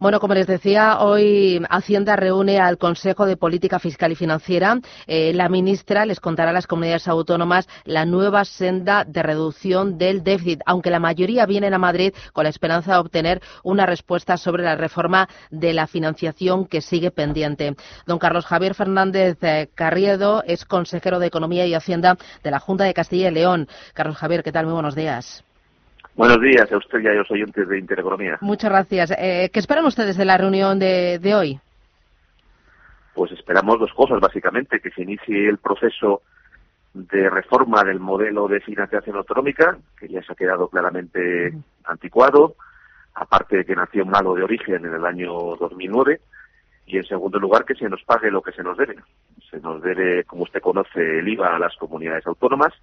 Bueno, como les decía, hoy Hacienda reúne al Consejo de Política Fiscal y Financiera. Eh, la ministra les contará a las comunidades autónomas la nueva senda de reducción del déficit, aunque la mayoría vienen a Madrid con la esperanza de obtener una respuesta sobre la reforma de la financiación que sigue pendiente. Don Carlos Javier Fernández eh, Carriedo es consejero de Economía y Hacienda de la Junta de Castilla y León. Carlos Javier, ¿qué tal? Muy buenos días. Buenos días a usted y a los oyentes de Intereconomía. Muchas gracias. Eh, ¿Qué esperan ustedes de la reunión de, de hoy? Pues esperamos dos cosas, básicamente, que se inicie el proceso de reforma del modelo de financiación autonómica, que ya se ha quedado claramente anticuado, aparte de que nació malo de origen en el año 2009, y en segundo lugar que se nos pague lo que se nos debe. Se nos debe, como usted conoce, el IVA a las comunidades autónomas.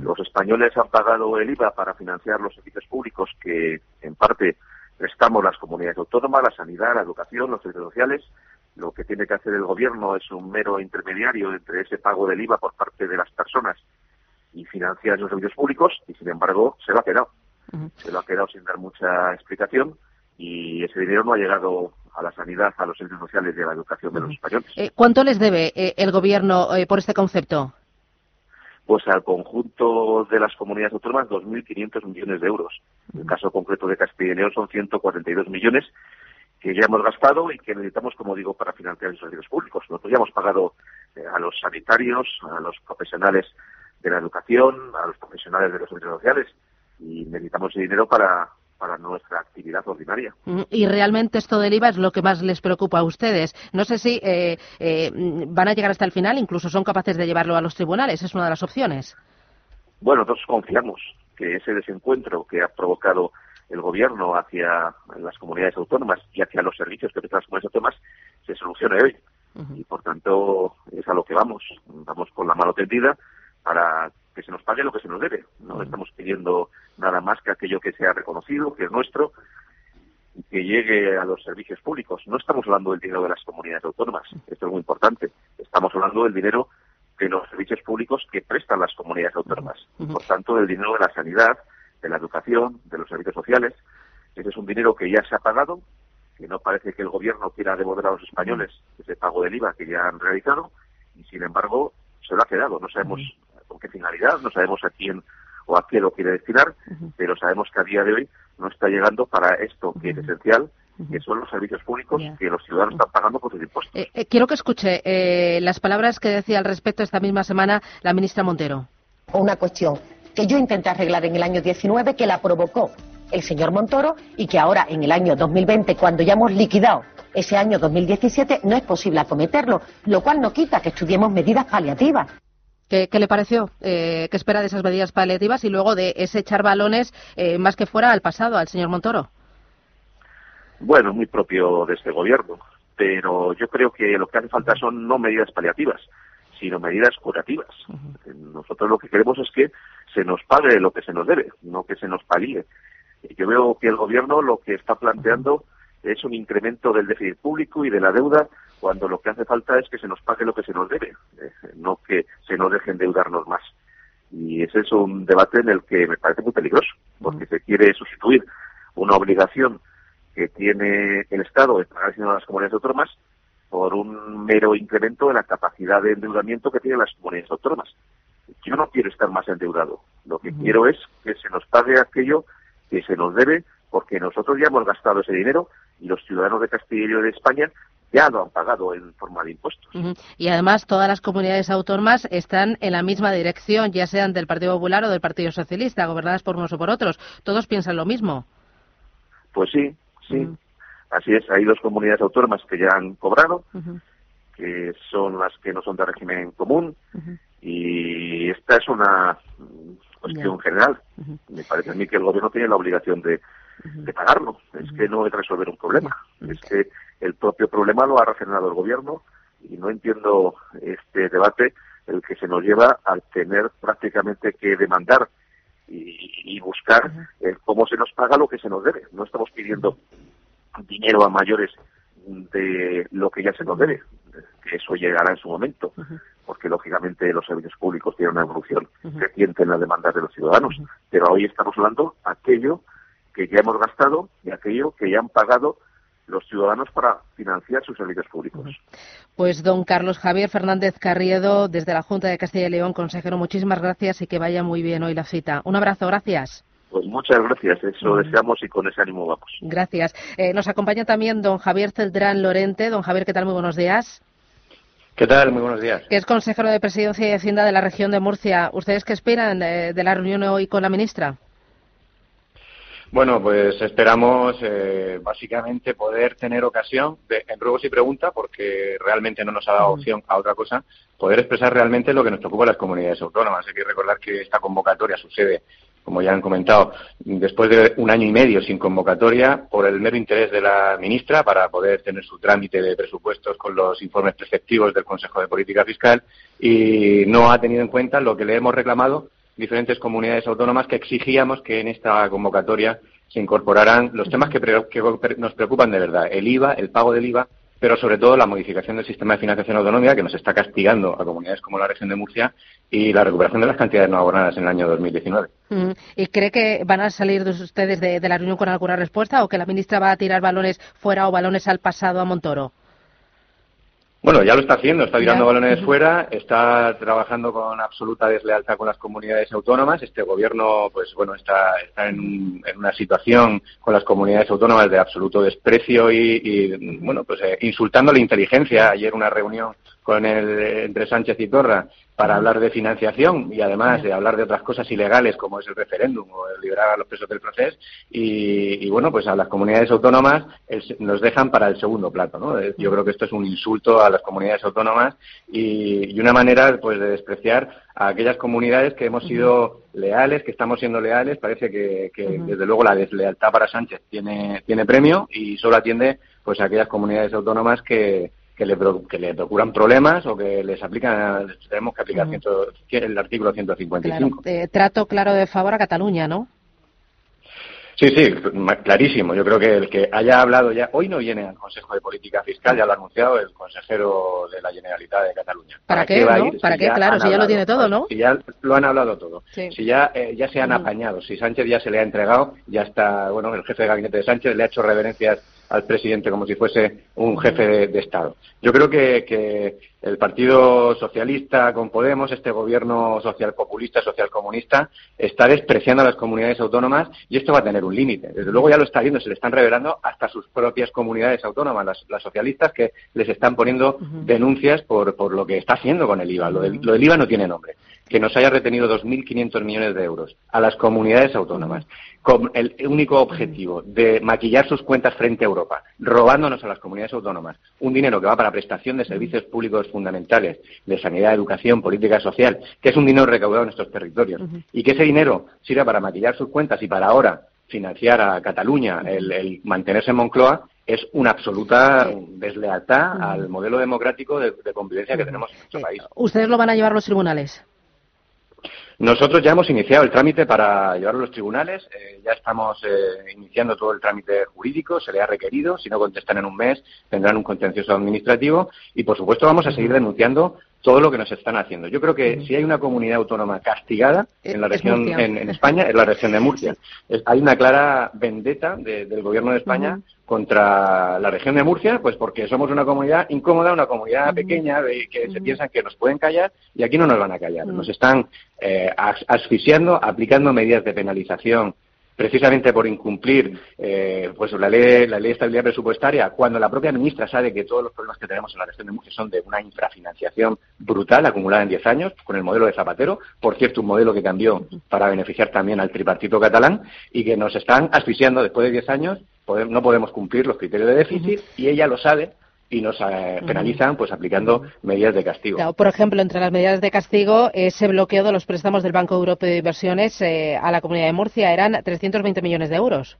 Los españoles han pagado el IVA para financiar los servicios públicos que, en parte, prestamos las comunidades autónomas, la sanidad, la educación, los servicios sociales. Lo que tiene que hacer el gobierno es un mero intermediario entre ese pago del IVA por parte de las personas y financiar esos servicios públicos, y sin embargo se lo ha quedado. Se lo ha quedado sin dar mucha explicación y ese dinero no ha llegado a la sanidad, a los servicios sociales y a la educación de los españoles. Eh, ¿Cuánto les debe eh, el Gobierno eh, por este concepto? Pues al conjunto de las comunidades autónomas 2.500 millones de euros. En el caso concreto de Castilla y León son 142 millones que ya hemos gastado y que necesitamos, como digo, para financiar los servicios públicos. Nosotros ya hemos pagado eh, a los sanitarios, a los profesionales de la educación, a los profesionales de los servicios sociales y necesitamos ese dinero para, para nuestra actividad ordinaria. Mm, Y realmente esto del IVA es lo que más les preocupa a ustedes. No sé si eh, eh, van a llegar hasta el final, incluso son capaces de llevarlo a los tribunales. Es una de las opciones. Bueno, nosotros confiamos que ese desencuentro que ha provocado el gobierno hacia las comunidades autónomas y hacia los servicios que prestan las comunidades autónomas se solucione hoy. Y por tanto es a lo que vamos. Vamos con la mano tendida para que se nos pague lo que se nos debe. No estamos pidiendo más que aquello que sea reconocido, que es nuestro, y que llegue a los servicios públicos. No estamos hablando del dinero de las comunidades autónomas, esto es muy importante. Estamos hablando del dinero de los servicios públicos que prestan las comunidades autónomas. Por tanto, del dinero de la sanidad, de la educación, de los servicios sociales. Ese es un dinero que ya se ha pagado, que no parece que el gobierno quiera devolver a los españoles ese pago del IVA que ya han realizado, y sin embargo se lo ha quedado. No sabemos con qué finalidad, no sabemos a quién o a qué lo quiere destinar, pero sabemos que a día de hoy no está llegando para esto que es esencial, que son los servicios públicos que los ciudadanos están pagando por sus impuestos. Eh, eh, quiero que escuche eh, las palabras que decía al respecto esta misma semana la ministra Montero. o una cuestión que yo intenté arreglar en el año 19, que la provocó el señor Montoro y que ahora en el año 2020, cuando ya hemos liquidado ese año 2017, no es posible acometerlo, lo cual no quita que estudiemos medidas paliativas. ¿Qué, qué le pareció? Eh, ¿Qué espera de esas medidas paliativas y luego de ese echar balones eh, más que fuera al pasado, al señor Montoro? Bueno, muy propio de este gobierno, pero yo creo que lo que hace falta son no medidas paliativas, sino medidas curativas. Nosotros lo que queremos es que se nos pague lo que se nos debe, no que se nos palíe. Yo veo que el gobierno lo que está planteando es un incremento del déficit público y de la deuda cuando lo que hace falta es que se nos pague lo que se nos debe, eh, no que se nos deje endeudarnos más. Y ese es un debate en el que me parece muy peligroso, porque se quiere sustituir una obligación que tiene el Estado de pagar a las comunidades autónomas por un mero incremento de la capacidad de endeudamiento que tienen las comunidades autónomas. Yo no quiero estar más endeudado. Lo que quiero es que se nos pague aquello que se nos debe, porque nosotros ya hemos gastado ese dinero y los ciudadanos de Castilla y León y de España ya lo han pagado en forma de impuestos. Y además todas las comunidades autónomas están en la misma dirección, ya sean del Partido Popular o del Partido Socialista, gobernadas por unos o por otros. Todos piensan lo mismo. Pues sí, sí. Así es, hay dos comunidades autónomas que ya han cobrado, que son las que no son de régimen común, y esta es una cuestión Ya. general. Me parece a mí que el gobierno tiene la obligación de de pagarlo. Es que no es resolver un problema. Es que el propio problema lo ha reaccionado el gobierno y no entiendo este debate el que se nos lleva a tener prácticamente que demandar y, buscar cómo se nos paga lo que se nos debe. No estamos pidiendo dinero a mayores de lo que ya se nos debe, que eso llegará en su momento, porque lógicamente los servicios públicos tienen una evolución creciente en las demandas de los ciudadanos, pero hoy estamos hablando aquello que ya hemos gastado y aquello que ya han pagado los ciudadanos para financiar sus servicios públicos. Pues don Carlos Javier Fernández Carriedo, desde la Junta de Castilla y León, consejero, muchísimas gracias y que vaya muy bien hoy la cita. Un abrazo, gracias. Pues muchas gracias, eso deseamos y con ese ánimo vamos. Gracias. Eh, nos acompaña también don Javier Celdrán Lorente. Don Javier, ¿qué tal? Muy buenos días. ¿Qué tal? Muy buenos días. Que es consejero de Presidencia y Hacienda de la región de Murcia. ¿Ustedes qué esperan eh, de la reunión hoy con la ministra? Bueno, pues esperamos eh, básicamente poder tener ocasión, de, en ruegos y pregunta, porque realmente no nos ha dado opción a otra cosa, poder expresar realmente lo que nos preocupa a las comunidades autónomas. Hay que recordar que esta convocatoria sucede, como ya han comentado, después de un año y medio sin convocatoria, por el mero interés de la ministra para poder tener su trámite de presupuestos con los informes preceptivos del Consejo de Política Fiscal y no ha tenido en cuenta lo que le hemos reclamado diferentes comunidades autónomas que exigíamos que en esta convocatoria se incorporaran los temas que, nos preocupan de verdad, el IVA, el pago del IVA, pero sobre todo la modificación del sistema de financiación autonómica que nos está castigando a comunidades como la región de Murcia y la recuperación de las cantidades no abonadas en el año 2019. ¿Y cree que van a salir ustedes de, de la reunión con alguna respuesta o que la ministra va a tirar balones fuera o balones al pasado a Montoro? Bueno, ya lo está haciendo, está tirando balones fuera, está trabajando con absoluta deslealtad con las comunidades autónomas. Este gobierno, pues bueno, está, está en, una situación con las comunidades autónomas de absoluto desprecio y, bueno, pues eh, insultando la inteligencia. Ayer una reunión con el, entre Sánchez y Torra para hablar de financiación y además de hablar de otras cosas ilegales como es el referéndum o el liberar a los presos del proceso y, bueno pues a las comunidades autónomas nos dejan para el segundo plato ¿no? yo creo que esto es un insulto a las comunidades autónomas y, una manera pues de despreciar a aquellas comunidades que hemos sido leales que estamos siendo leales. Parece que, desde luego la deslealtad para Sánchez tiene tiene premio y solo atiende pues a aquellas comunidades autónomas que que le, que le procuran problemas o que les aplican, tenemos que aplicar el artículo 155. Eh, trato claro de favor a Cataluña, ¿no? Sí, sí, clarísimo. Yo creo que el que haya hablado ya, hoy no viene al Consejo de Política Fiscal, ya lo ha anunciado el consejero de la Generalitat de Cataluña. ¿Para, qué? ¿Para qué? Claro, si ya lo tiene todo, ¿no? Si ya lo han hablado todo. Si ya, eh, ya se han apañado, si Sánchez ya se le ha entregado, ya está, bueno, el jefe de gabinete de Sánchez le ha hecho reverencias al presidente como si fuese un jefe de, Estado. Yo creo que, el Partido Socialista con Podemos, este gobierno social populista, social comunista, está despreciando a las comunidades autónomas y esto va a tener un límite. Desde luego ya lo está viendo, se le están revelando hasta sus propias comunidades autónomas, las, socialistas, que les están poniendo denuncias por, por, lo que está haciendo con el IVA. Lo del, lo del IVA no tiene nombre que nos haya retenido 2.500 millones de euros a las comunidades autónomas con el único objetivo de maquillar sus cuentas frente a Europa, robándonos a las comunidades autónomas un dinero que va para prestación de servicios públicos fundamentales, de sanidad, educación, política social, que es un dinero recaudado en estos territorios, y que ese dinero sirva para maquillar sus cuentas y para ahora financiar a Cataluña el, mantenerse en Moncloa, es una absoluta deslealtad al modelo democrático de, de convivencia que tenemos en nuestro país. ¿Ustedes lo van a llevar a los tribunales? Nosotros ya hemos iniciado el trámite para llevarlo a los tribunales, eh, ya estamos eh, iniciando todo el trámite jurídico, se le ha requerido, si no contestan en un mes tendrán un contencioso administrativo y por supuesto vamos a seguir denunciando todo lo que nos están haciendo. Yo creo que si hay una comunidad autónoma castigada en la región, en, España, es la región de Murcia. hay una clara vendetta del gobierno de España contra la región de Murcia, pues porque somos una comunidad incómoda, una comunidad pequeña que se piensan que nos pueden callar y aquí no nos van a callar. Nos están eh, asfixiando, aplicando medidas de penalización precisamente por incumplir eh, pues la ley, la ley de estabilidad presupuestaria, cuando la propia ministra sabe que todos los problemas que tenemos en la región de Murcia son de una infrafinanciación brutal acumulada en 10 años, con el modelo de Zapatero, por cierto, un modelo que cambió para beneficiar también al tripartito catalán, y que nos están asfixiando después de 10 años, no podemos cumplir los criterios de déficit, y ella lo sabe, y nos eh, penalizan pues aplicando medidas de castigo. por ejemplo, entre las medidas de castigo, ese bloqueo de los préstamos del Banco Europeo de Inversiones eh, a la Comunidad de Murcia eran 320 millones de euros.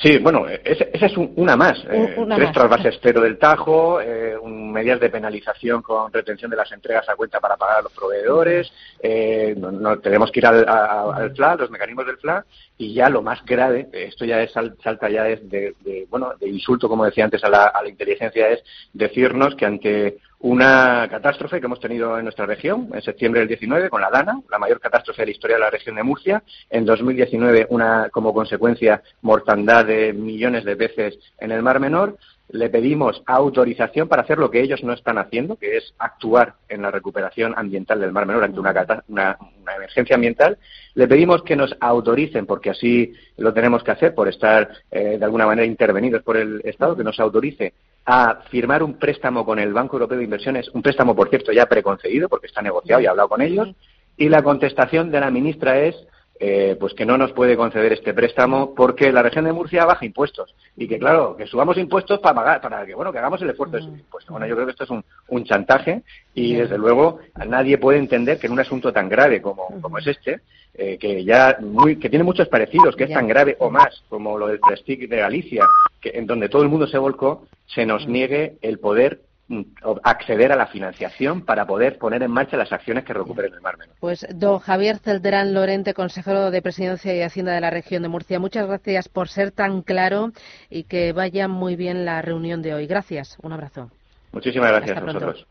Sí, bueno, esa es una más. Eh, tres trasvases cero del Tajo, eh, medidas de penalización con retención de las entregas a cuenta para pagar a los proveedores, eh, no, tenemos que ir al, al, FLA, los mecanismos del FLA, y ya lo más grave, esto ya es, salta ya es de, bueno, de insulto, como decía antes, a la, a la inteligencia, es decirnos que ante una catástrofe que hemos tenido en nuestra región en septiembre del 19 con la Dana, la mayor catástrofe de la historia de la región de Murcia. En 2019, una, como consecuencia, mortandad de millones de peces en el Mar Menor. Le pedimos autorización para hacer lo que ellos no están haciendo, que es actuar en la recuperación ambiental del Mar Menor ante una, una, emergencia ambiental. Le pedimos que nos autoricen, porque así lo tenemos que hacer por estar eh, de alguna manera intervenidos por el Estado, que nos autorice a firmar un préstamo con el Banco Europeo de Inversiones, un préstamo, por cierto, ya preconcedido, porque está negociado y ha hablado con ellos, y la contestación de la ministra es eh, pues que no nos puede conceder este préstamo porque la región de Murcia baja impuestos y que claro que subamos impuestos para pagar para que bueno que hagamos el esfuerzo de subir impuestos. Bueno yo creo que esto es un, un chantaje y desde luego nadie puede entender que en un asunto tan grave como, como es este eh, que ya muy, que tiene muchos parecidos que es tan grave o más como lo del Prestige de Galicia que en donde todo el mundo se volcó se nos niegue el poder Mm, acceder a la financiación para poder poner en marcha las acciones que recuperen el Mar Menor. Pues don Javier Celderán Lorente, consejero de Presidencia y Hacienda de la región de Murcia, muchas gracias por ser tan claro y que vaya muy bien la reunión de hoy. Gracias, un abrazo. Muchísimas gracias a vosotros.